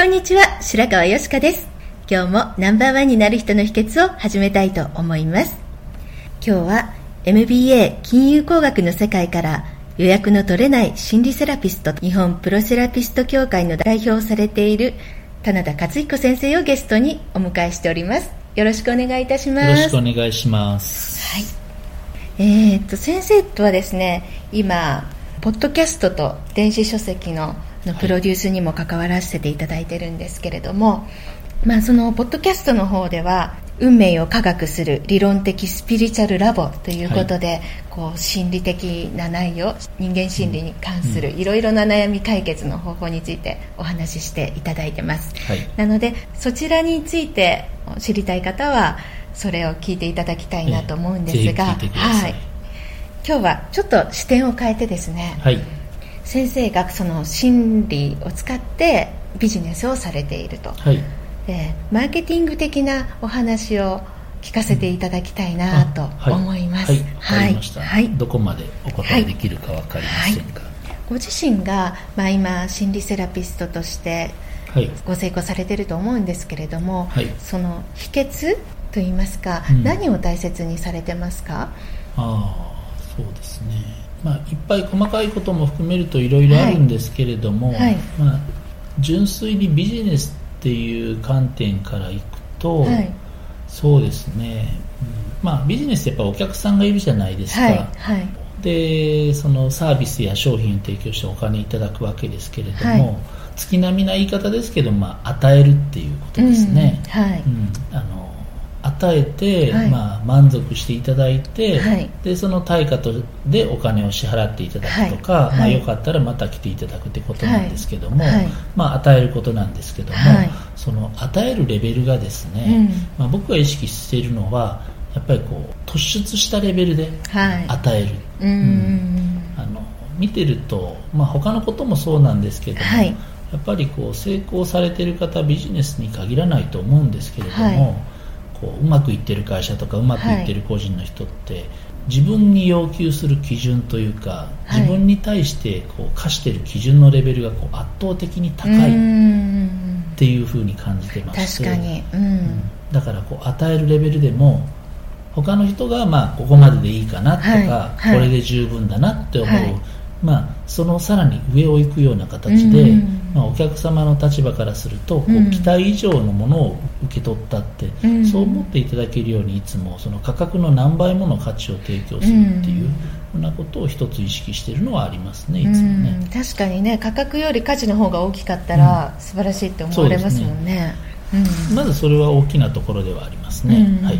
こんにちは。白川よしかです。今日もナンバーワンになる人の秘訣を始めたいと思います。今日は MBA 金融工学の世界から予約の取れない心理セラピスト日本プロセラピスト協会の代表をされている棚田克彦先生をゲストにお迎えしております。よろしくお願いいたします。よろしくお願いします。はい。えー、っと、先生とはですね、今、ポッドキャストと電子書籍ののプロデュースにも関わらせていただいてるんですけれども、まあ、そのポッドキャストの方では運命を科学する理論的スピリチュアルラボということで、はい、こう心理的な内容人間心理に関するいろいろな悩み解決の方法についてお話ししていただいてます、はい、なのでそちらについて知りたい方はそれを聞いていただきたいなと思うんですが、はい、今日はちょっと視点を変えてですね、はい先生がその心理を使ってビジネスをされていると、はい、でマーケティング的なお話を聞かせていただきたいなと思います、はい、はい、はい、どこまでお答えできるか分かりませんが、ご自身が、まあ、今心理セラピストとしてご成功されていると思うんですけれども、その秘訣といいますか、うん、何を大切にされてますか？ああそうですねまあ、いっぱい細かいことも含めるといろいろあるんですけれども、はい。はい、まあ、純粋にビジネスっていう観点からいくと、はい、そうですね、うん、まあ、ビジネスってやっぱお客さんがいるじゃないですか、でそのサービスや商品を提供してお金いただくわけですけれども、月並みな言い方ですけど、まあ、与えるっていうことですね。うん。うん、あの与えて、はい、まあ、満足していただいて、はい、でその対価とでお金を支払っていただくとか、はい、まあ、よかったらまた来ていただくってことなんですけども、まあ、与えることなんですけども、その与えるレベルがですね、うん、まあ、僕が意識しているのはやっぱりこう突出したレベルで与える、うん。あの見てると、まあ、他のこともそうなんですけども、やっぱりこう成功されている方ビジネスに限らないと思うんですけれども、こううまくいってる会社とかうまくいってる個人の人って、はい、自分に要求する基準というか、はい、自分に対してこう課している基準のレベルがこう圧倒的に高いっていうふうに感じてます。確かに、うん。うん、だからこう与えるレベルでも他の人がまあここまででいいかなとか、はい、これで十分だなって思う、まあ、そのさらに上を行くような形で、まあ、お客様の立場からするとこう期待以上のものを受け取ったって、そう思っていただけるようにいつもその価格の何倍もの価値を提供するっていう。ふうなことを一つ意識しているのはありますね、いつもね。確かにね、価格より価値の方が大きかったら、素晴らしいって思われますもんね。まずそれは大きなところではありますね。はい。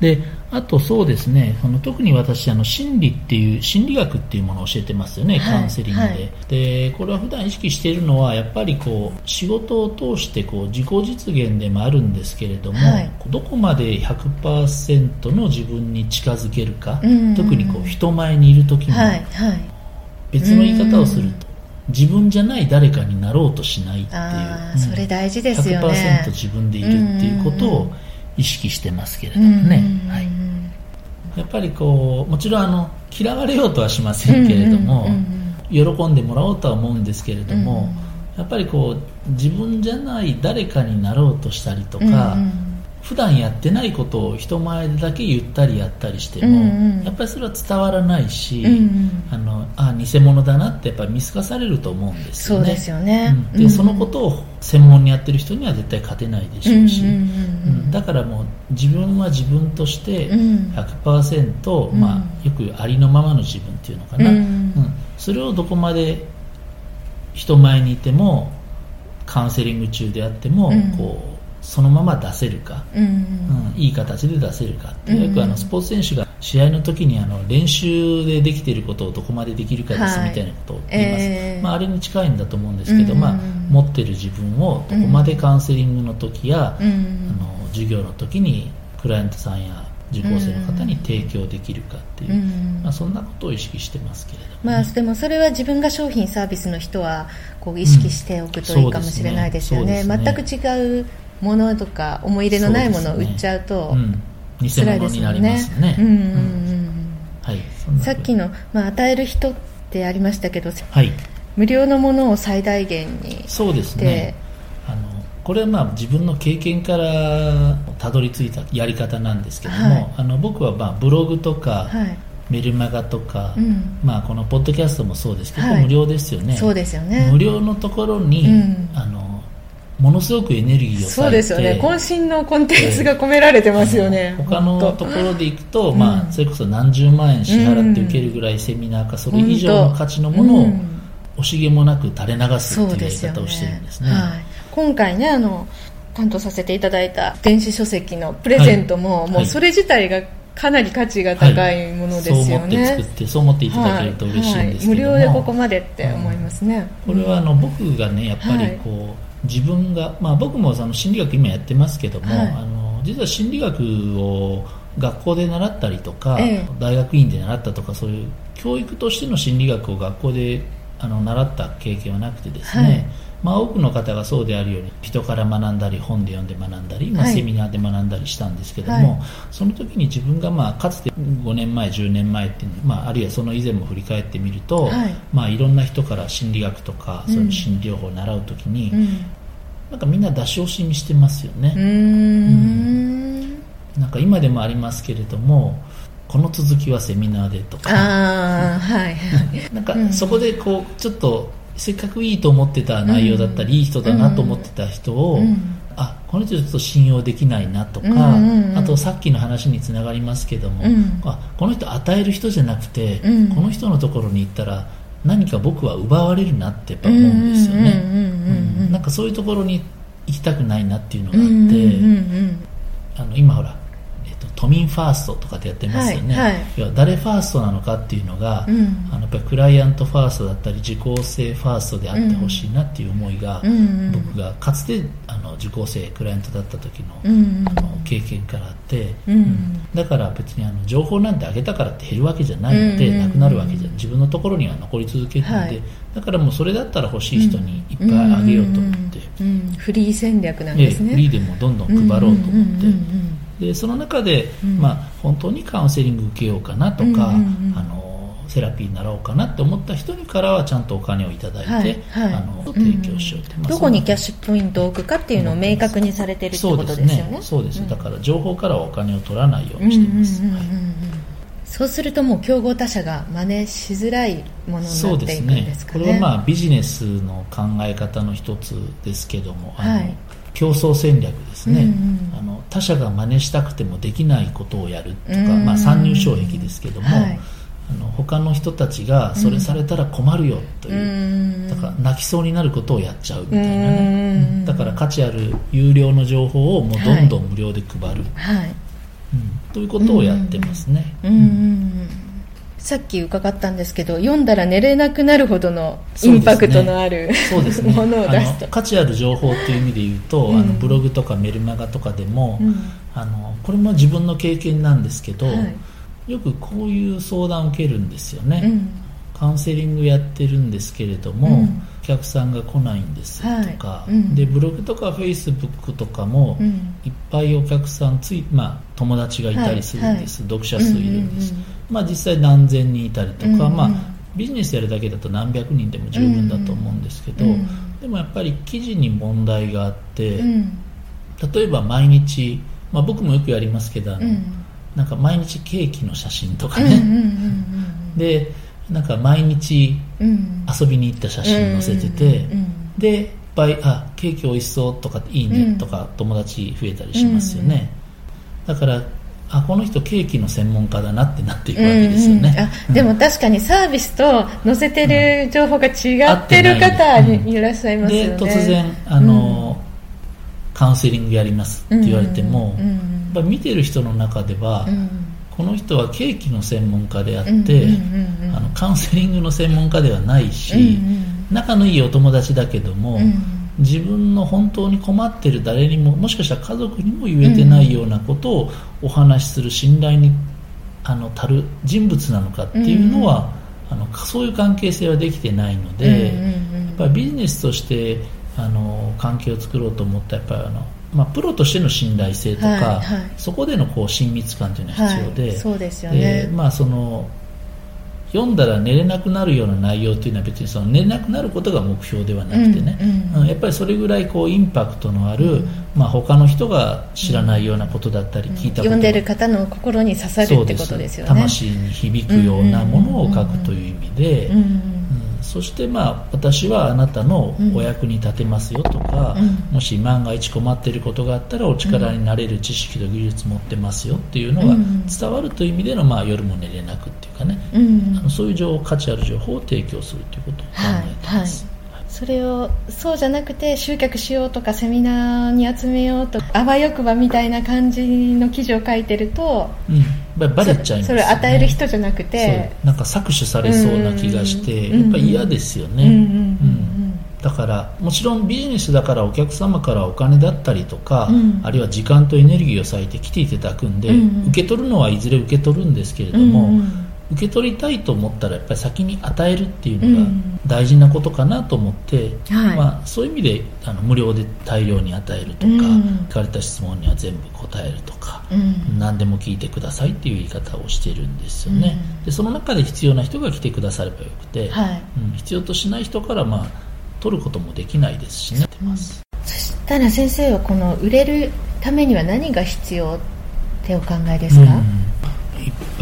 であとそうですねあの特に私あの心理っていう心理学っていうものを教えてますよね、カウンセリングで,、はい、でこれは普段意識しているのはやっぱりこう仕事を通してこう自己実現でもあるんですけれども、はい、どこまで100%の自分に近づけるか、特にこう人前にいる時も、はい、別の言い方をすると、自分じゃない誰かになろうとしないっていう、うん、それ大事ですよね。100%自分でいるっていうことを意識してますけれどもね、はい、やっぱりこうもちろんあの嫌われようとはしませんけれども、喜んでもらおうとは思うんですけれども、やっぱりこう自分じゃない誰かになろうとしたりとか、普段やってないことを人前でだけ言ったりやったりしても、うんうん、やっぱりそれは伝わらないし、うんうん、あのあ偽物だなってやっぱり見透かされると思うんですよね。そうですよね、うん、で、そのことを専門にやってる人には絶対勝てないでしょうし、だからもう自分は自分として100%、うん、まあ、よくありのままの自分っていうのかな、うん。それをどこまで人前にいてもカウンセリング中であっても、こうそのまま出せるか、うん、うん、いい形で出せるかって、うん、よくあのスポーツ選手が試合の時にあの練習でできていることをどこまでできるかですみたいなことを言います、えー、まあ、あれに近いんだと思うんですけど、まあ、持ってる自分をどこまでカウンセリングの時や、あの授業の時にクライアントさんや受講生の方に提供できるかっていう、まあ、そんなことを意識してますけれども、ね、まあ、でもそれは自分が商品サービスの人はこう意識しておくといいかもしれないですよね,、全く違うものとか思い入れのないものを売っちゃうと辛いですよね。さっきの、まあ、与える人ってありましたけど、はい、無料のものを最大限にそうですね。あのこれはまあ自分の経験からたどり着いたやり方なんですけども、はい、あの僕はまあブログとか、はい。メルマガとか、うん、まあ、このポッドキャストもそうですけど、はい、無料ですよね。そうですよね。無料のところに、うん、あのものすごくエネルギーをそうですよね。渾身のコンテンツが込められてますよね、他のところでいくと、まあ、それこそ何十万円支払って受けるぐらいセミナーかそれ以上の価値のものを惜しげもなく垂れ流すっていうやり方をしてるんですね、ね。はい、今回ねあの担当させていただいた電子書籍のプレゼントも、はい、もうそれ自体がかなり価値が高いものですよね、はい、そう思って作ってそう思っていただけると嬉しいんですけど無料でここまでって思いますね、これはあの僕がねやっぱりこう、自分が、まあ、僕もその心理学今やってますけども、はい、あの実は心理学を学校で習ったりとか、ええ、大学院で習ったとかそういう教育としての心理学を学校であの習った経験はなくてですね、はい、まあ、多くの方がそうであるように人から学んだり本で読んで学んだり、まあ、セミナーで学んだりしたんですけども、はい、その時に自分がまあかつて5年前10年前っていう、まあ、あるいはその以前も振り返ってみると、はい、まあ、いろんな人から心理学とかそういう心理療法を習う時に、うん、なんかみんな出し惜しみしてますよね。うん、なんか今でもありますけれどもこの続きはセミナーでとか。あ、はい、なんかそこでこうちょっとせっかくいいと思ってた内容だったり、うん、いい人だなと思ってた人を、うん、あこの人ちょっと信用できないなとか、うんうんうん、あとさっきの話につながりますけども、うん、あこの人与える人じゃなくて、この人のところに行ったら何か僕は奪われるなってやっぱ思うんですよね。なんかそういうところに行きたくないなっていうのがあって、あの今ほら都民ファーストとかでやってますよね、はいはい、要は誰ファーストなのかっていうのが、うん、あのやっぱりクライアントファーストだったり受講生ファーストであってほしいなっていう思いが、うん、僕がかつてあの受講生クライアントだった時のうん、あの経験からあって、だから別にあの情報なんてあげたからって減るわけじゃないので、なくなるわけじゃ自分のところには残り続けるので、はい、だからもうそれだったら欲しい人にいっぱいあげようと思って、フリー戦略なんですね、フリーでもどんどん配ろうと思って。でその中で、うん、まあ、本当にカウンセリング受けようかなとか、うんうんうん、あのセラピーになろうかなって思った人にからはちゃんとお金をいただいて、はいはい、あの提供しようって、どこにキャッシュポイントを置くかっていうのを明確にされてるってことですよね。そうですね、だから情報からはお金を取らないようにしています、そうするともう競合他社が真似しづらいものになっていくんですかね、ね、これはまあビジネスの考え方の一つですけどもあの、はい競争戦略ですね、うんうん、あの他者が真似したくてもできないことをやるとか、うんうん、まあ、参入障壁ですけども、はい、あの他の人たちがそれされたら困るよという、うん、だから泣きそうになることをやっちゃうみたいなね、うん、だから価値ある有料の情報をもうどんどん無料で配る、はい。はい、ということをやってますね。うんさっき伺ったんですけど読んだら寝れなくなるほどのインパクトのある、そうですね、ものを出すと。価値ある情報っていう意味で言うと、うん、あのブログとかメルマガとかでも、うん、あのこれも自分の経験なんですけど、はい、よくこういう相談を受けるんですよね、うん、カウンセリングやってるんですけれども、お客さんが来ないんですとか、はい。うん、でブログとかフェイスブックとかも、うん、いっぱいお客さんつい、まあ、友達がいたりするんです、はい。はい、読者数いるんです、うんうんうん、まあ、実際何千人いたりとか、うんうん、まあ、ビジネスやるだけだと何百人でも十分だと思うんですけど、うん。うん、でもやっぱり記事に問題があって、例えば毎日まあ、僕もよくやりますけどあの、なんか毎日ケーキの写真とかね、でなんか毎日遊びに行った写真載せてて、でいっぱいあケーキ美味しそうとかいいねとか友達増えたりしますよね、だからあこの人ケーキの専門家だなってなっていくわけですよね、うんうん、でも確かにサービスと載せてる情報が違ってる方いらっしゃいますよね、で突然あの、うん、カウンセリングやりますって言われても、うんうん、見てる人の中では、うん。この人はケーキの専門家であって、あのカウンセリングの専門家ではないし、うんうん、仲のいいお友達だけども、うん自分の本当に困ってる誰にももしかしたら家族にも言えてないようなことをお話しする信頼にあの足る人物なのかっていうのは、あのそういう関係性はできてないので、やっぱりビジネスとしてあの関係を作ろうと思ったやっぱりあのまあ、プロとしての信頼性とか、はいはい、そこでのこう親密感というのは必要で、はい、そうですよね、まあ、その読んだら寝れなくなるような内容っていうのは別にその寝れなくなることが目標ではなくてね、うんうん、やっぱりそれぐらいこうインパクトのある、うん、まあ、他の人が知らないようなことだったり聞いたこと、読んでる方の心に刺さるってことですよね。魂に響くようなものを書くという意味で、そしてまあ私はあなたのお役に立てますよとか、うん、もし万が一困っていることがあったらお力になれる知識と技術持ってますよっていうのが伝わるという意味での、まあ、夜も寝れなくっていうかね、うん、あのそういう情報価値ある情報を提供するということを考えてます。はいはいそれをそうじゃなくて集客しようとかセミナーに集めようとあわよくばみたいな感じの記事を書いてると、うん、バレちゃいます、ね、それを与える人じゃなくてなんか搾取されそうな気がして、やっぱ嫌ですよね。だからもちろんビジネスだからお客様からお金だったりとか、うん、あるいは時間とエネルギーを割いて来ていただくんで、うん、受け取るのはいずれ受け取るんですけれども、うんうん受け取りたいと思ったらやっぱり先に与えるっていうのが大事なことかなと思って、うんはい、まあ、そういう意味であの無料で大量に与えるとか、うん、聞かれた質問には全部答えるとか、うん、何でも聞いてくださいっていう言い方をしてるんですよね、でその中で必要な人が来てくださればよくて、はい、必要としない人からまあ取ることもできないですしね、そしたら先生はこの売れるためには何が必要ってお考えですか、いっ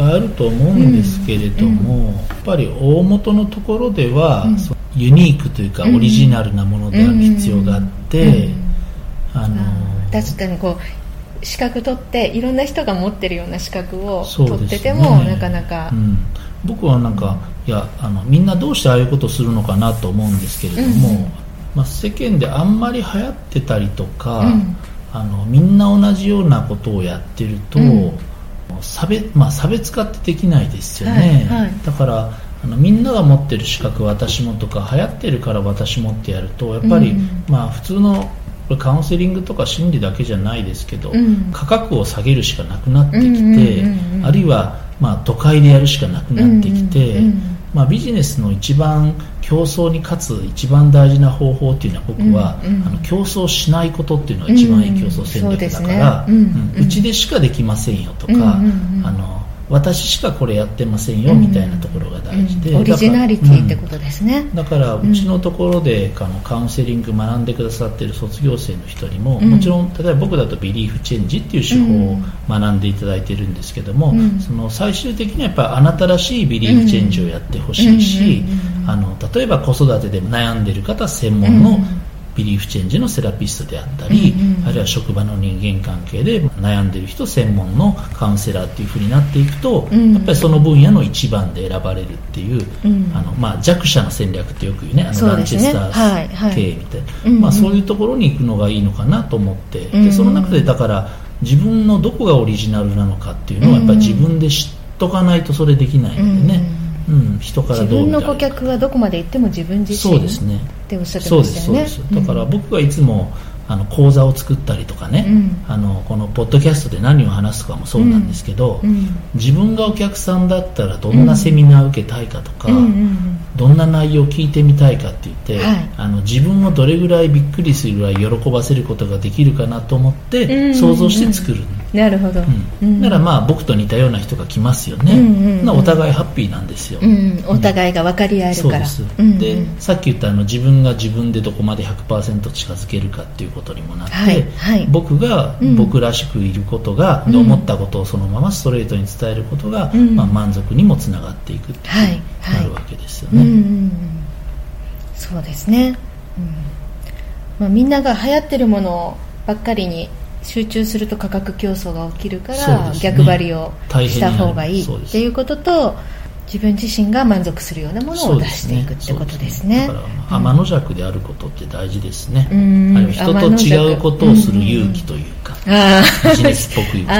ぱいあると思うんですけれども、うん。うん、やっぱり大元のところでは、うん、ユニークというかオリジナルなものである必要があって、あの確かにこう資格取っていろんな人が持ってるような資格を取ってても、ね、なかなか、僕はなんかいやあのみんなどうしてああいうことをするのかなと思うんですけれども、まあ、世間であんまり流行ってたりとか、あのみんな同じようなことをやってると、差別,、まあ、差別化ってできないですよね、はいはい、だからあのみんなが持ってる資格私もとか流行ってるから私もってやるとやっぱり、うん、まあ、普通のカウンセリングとか心理だけじゃないですけど、うん、価格を下げるしかなくなってきて、あるいは、まあ、都会でやるしかなくなってきて、まあ、ビジネスの一番競争に勝つ一番大事な方法っていうのは僕は、うんうん、あの競争しないことっていうのが一番いい競争戦略だから、うちでしかできませんよとか、うんうんうん、あの私しかこれやってませんよみたいなところが大事で、オリジナリティってことですね、だからうちのところであのカウンセリング学んでくださってる卒業生の人にも、もちろん例えば僕だとビリーフチェンジっていう手法を学んでいただいてるんですけども、その最終的にはやっぱあなたらしいビリーフチェンジをやってほしいし、あの例えば子育てで悩んでる方専門のビリーフチェンジのセラピストであったり、うんうん、あるいは職場の人間関係で悩んでる人専門のカウンセラーっていうふうになっていくと、うん、やっぱりその分野の一番で選ばれるっていう、うん、あのまあ、弱者の戦略ってよく言うねあのランチェスター経営みたいな、はいはい、まあ、そういうところに行くのがいいのかなと思って、でその中でだから自分のどこがオリジナルなのかっていうのはやっぱり自分で知っとかないとそれできないのでね。うん、人から自分の顧客はどこまで行っても自分自身そうですね。っておっしゃってましたよね。そうですだから僕はいつもあの講座を作ったりとかね、うん、あのこのポッドキャストで何を話すかもそうなんですけど、うん。うん、自分がお客さんだったらどんなセミナー受けたいかとか、どんな内容を聞いてみたいかって言って、はい、あの自分をどれぐらいびっくりするぐらい喜ばせることができるかなと思って想像して作るんなるほど、うん、だからまあ僕と似たような人が来ますよね、うんうん、お互いハッピーなんですよ、うん、お互いが分かり合えるから、そうんうん、でさっき言ったあの自分が自分でどこまで100%近づけるかっていうことにもなって、はい。はい、僕が僕らしくいることが、うん、思ったことをそのままストレートに伝えることが、まあ、満足にもつながっていくってなるわけですよね、はいはいうんうん、そうですね、うん。まあ、みんなが流行ってるものばっかりに集中すると価格競争が起きるから、ね、逆張りをした方がいいっていうことと自分自身が満足するようなものを出していくってことですね、ね、だから天の弱であることって大事ですね、うん、人と違うことをする勇気というか、うん、ビジネスっぽくいくと。あ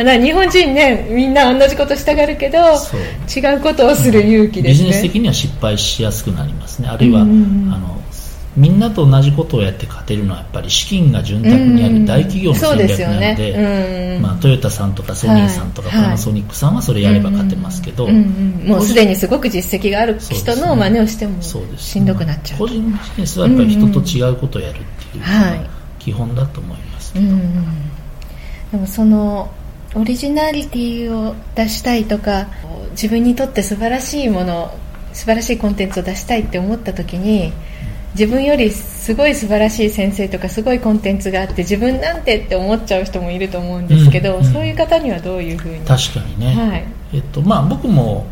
あ日本人ねみんな同じことしたがるけど違うことをする勇気ですね、ビジネス的には失敗しやすくなりますね。あるいは、うん、あのみんなと同じことをやって勝てるのはやっぱり資金が潤沢にある大企業の戦略なのでね、まあ、トヨタさんとかソニーさんとかパナソニックさんはそれやれば勝てますけど、もうすでにすごく実績がある人の真似をしてもしんどくなっちゃう、個人ビジネスはやっぱり人と違うことをやるっていうのが基本だと思います。けど、でもそのオリジナリティを出したいとか自分にとって素晴らしいもの素晴らしいコンテンツを出したいって思った時に自分よりすごい素晴らしい先生とかすごいコンテンツがあって自分なんてって思っちゃう人もいると思うんですけど、うんうん、そういう方にはどういうふうに？確かにね、はい。えっとまあ、僕も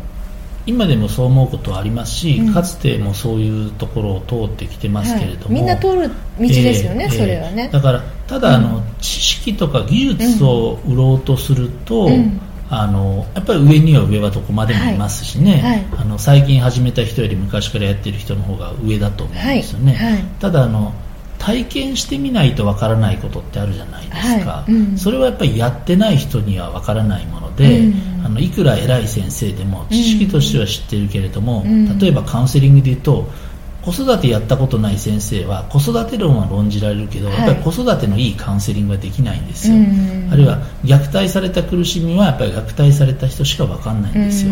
今でもそう思うことはありますし、うん、かつてもそういうところを通ってきてますけれども、はい、みんな通る道ですよね、えー、それはね。だからただあの、知識とか技術を売ろうとすると、うんあのやっぱり上には上はどこまでもいますしね、はい。はい、あの最近始めた人より昔からやってる人の方が上だと思うんですよね、はい、ただあの体験してみないとわからないことってあるじゃないですか、うん、それはやっぱりやってない人にはわからないもので、うん、あのいくら偉い先生でも知識としては知ってるけれども、うん、例えばカウンセリングで言うと子育てやったことない先生は子育て論は論じられるけど、はい、やっぱり子育てのいいカウンセリングはできないんですよ、あるいは虐待された苦しみはやっぱり虐待された人しか分かんないんですよ、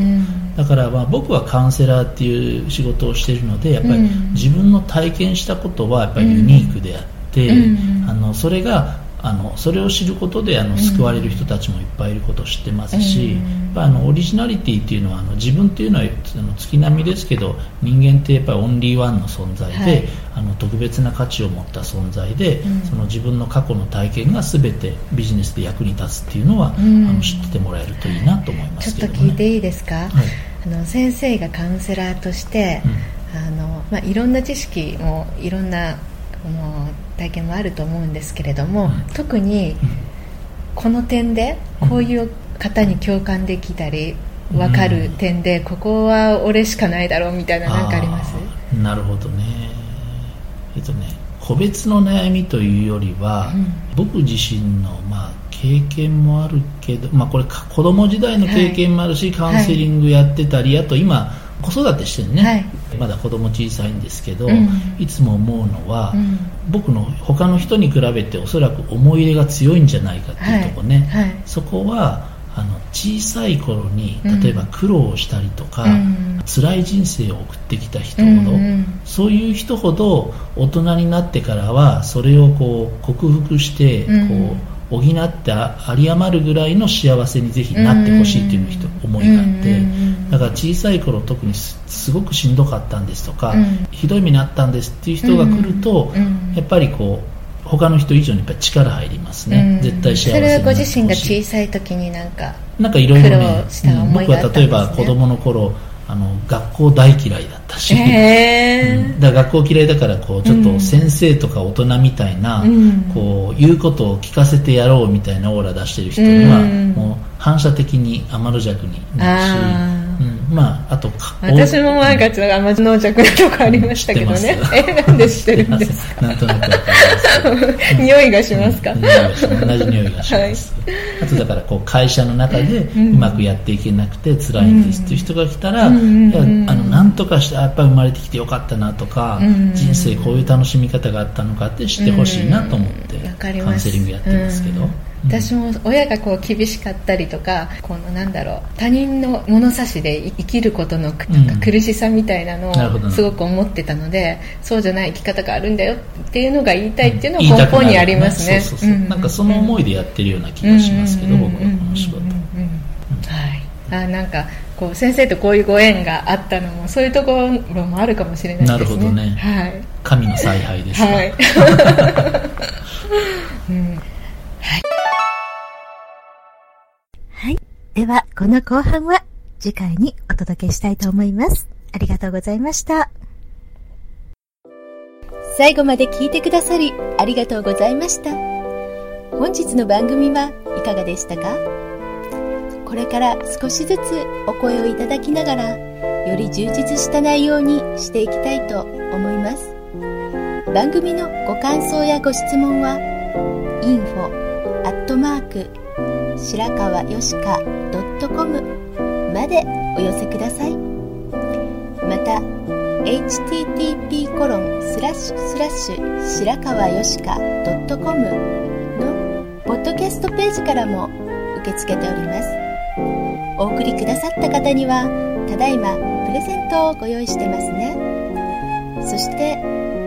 だからまあ僕はカウンセラーっていう仕事をしているのでやっぱり自分の体験したことはやっぱりユニークであって、あのそれがあのそれを知ることであの救われる人たちもいっぱいいることを知ってますし、うん、あのオリジナリティっていうのはあの自分っていうのはあの月並みですけど人間ってやっぱりオンリーワンの存在で、はい、あの特別な価値を持った存在で、うん、その自分の過去の体験が全てビジネスで役に立つっていうのは、うん、あの知ってもらえるといいなと思いますけど、ね、ちょっと聞いていいですか、はい、あの先生がカウンセラーとして、あのまあ、いろんな知識もいろんなこの体験もあると思うんですけれども、特にこの点でこういう方に共感できたり分かる点で、ここは俺しかないだろうみたいな何かあります？なるほどね。えっとね個別の悩みというよりは、うん、僕自身の、まあ、経験もあるけど、まあ、これ子供時代の経験もあるし、はい、カウンセリングやってたり、はい、あと今子育てしてるね、はい、まだ子供小さいんですけど、うん、いつも思うのは、うん、僕の他の人に比べておそらく思い入れが強いんじゃないかっていうとこね、はい。はい、そこはあの小さい頃に例えば苦労したりとか、うん、辛い人生を送ってきた人ほど、うん、そういう人ほど大人になってからはそれをこう克服してこう、補って有り余るぐらいの幸せにぜひなってほしいという思いがあってだから小さい頃特にすごくしんどかったんですとか、ひどい目にあったんですっていう人が来ると、やっぱりこう他の人以上にやっぱり力入りますね、絶対幸せそれはご自身が小さい時になんかなんかいろいろね、僕は例えば子供の頃あの学校大嫌いだったし、えー。うん、だ学校嫌いだからこうちょっと先生とか大人みたいな、うん、こう言うことを聞かせてやろうみたいなオーラ出してる人には、うん、もう反射的に天の弱になるし。まあ、あと私も前かちょっと甘の弱なとこありましたけどね、えなんで知ってるんですか？なんとなくわかります。匂いがしますか、同じ匂いがします、はい、あとだからこう会社の中でうまくやっていけなくて辛いんですっていう人が来たら、うん、いやあの何とかしてやっぱり生まれてきてよかったなとか、うん、人生こういう楽しみ方があったのかって知ってほしいなと思って、カウンセリングやってますけど、私も親がこう厳しかったりとかこのなんだろう他人の物差しで生きることのなんか苦しさみたいなのをすごく思ってたので、そうじゃない生き方があるんだよっていうのが言いたいっていうのは根本にありますね。なんかその思いでやってるような気がしますけど、僕はこの仕事。はい。あなんかこう先生とこういうご縁があったのもそういうところもあるかもしれないですね。なるほどね。はい。神の采配ですか。はい。うんはい。はい。では、この後半は次回にお届けしたいと思います。ありがとうございました。最後まで聞いてくださりありがとうございました。本日の番組はいかがでしたか？これから少しずつお声をいただきながら、より充実した内容にしていきたいと思います。番組のご感想やご質問は、info 白川よしか .com までお寄せください。また http コロンスラッシュスラッシュ白川よしか .com のポッドキャストページからも受け付けております。お送りくださった方にはただいまプレゼントをご用意してますね。そして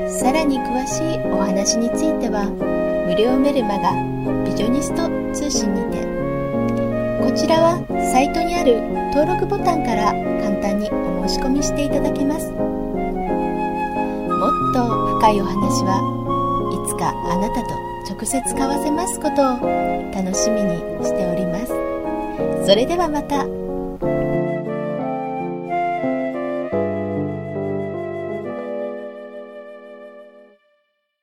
さらに詳しいお話については無料メルマガビジョニスト通信にてこちらはサイトにある登録ボタンから簡単にお申し込みしていただけます。もっと深いお話はいつかあなたと直接交わせますことを楽しみにしております。それではまた。